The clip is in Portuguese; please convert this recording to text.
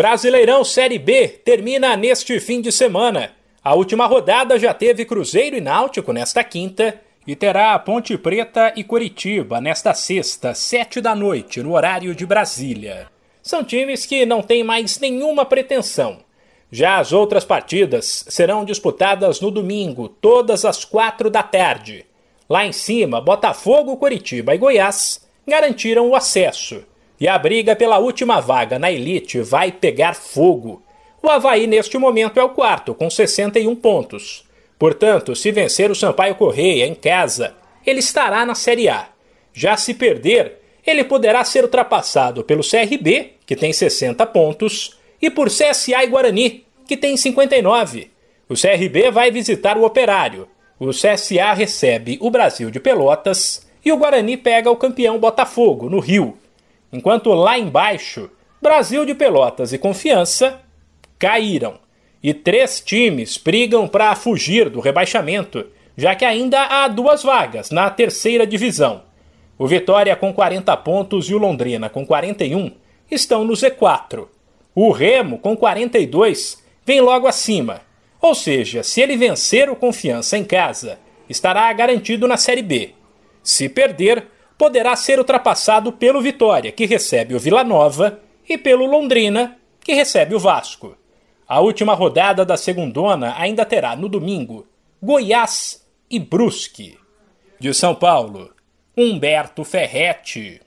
Brasileirão Série B termina neste fim de semana. A última rodada já teve Cruzeiro e Náutico nesta quinta e terá Ponte Preta e Curitiba nesta sexta, sete da noite, no horário de Brasília. São times que não têm mais nenhuma pretensão. Já as outras partidas serão disputadas no domingo, todas às quatro da tarde. Lá em cima, Botafogo, Curitiba e Goiás garantiram o acesso e a briga pela última vaga na elite vai pegar fogo. O Havaí, neste momento, é o quarto, com 61 pontos. Portanto, se vencer o Sampaio Correia em casa, ele estará na Série A. Já se perder, ele poderá ser ultrapassado pelo CRB, que tem 60 pontos, e por CSA e Guarani, que tem 59. O CRB vai visitar o Operário. O CSA recebe o Brasil de Pelotas e o Guarani pega o campeão Botafogo, no Rio. Enquanto lá embaixo, Brasil de Pelotas e Confiança caíram. E três times brigam para fugir do rebaixamento, já que ainda há duas vagas na terceira divisão. O Vitória com 40 pontos e o Londrina com 41 estão no Z4. O Remo com 42 vem logo acima. Ou seja, se ele vencer o Confiança em casa, estará garantido na Série B. Se perder, poderá ser ultrapassado pelo Vitória, que recebe o Vila Nova, e pelo Londrina, que recebe o Vasco. A última rodada da segundona ainda terá no domingo Goiás e Brusque. De São Paulo, Humberto Ferretti.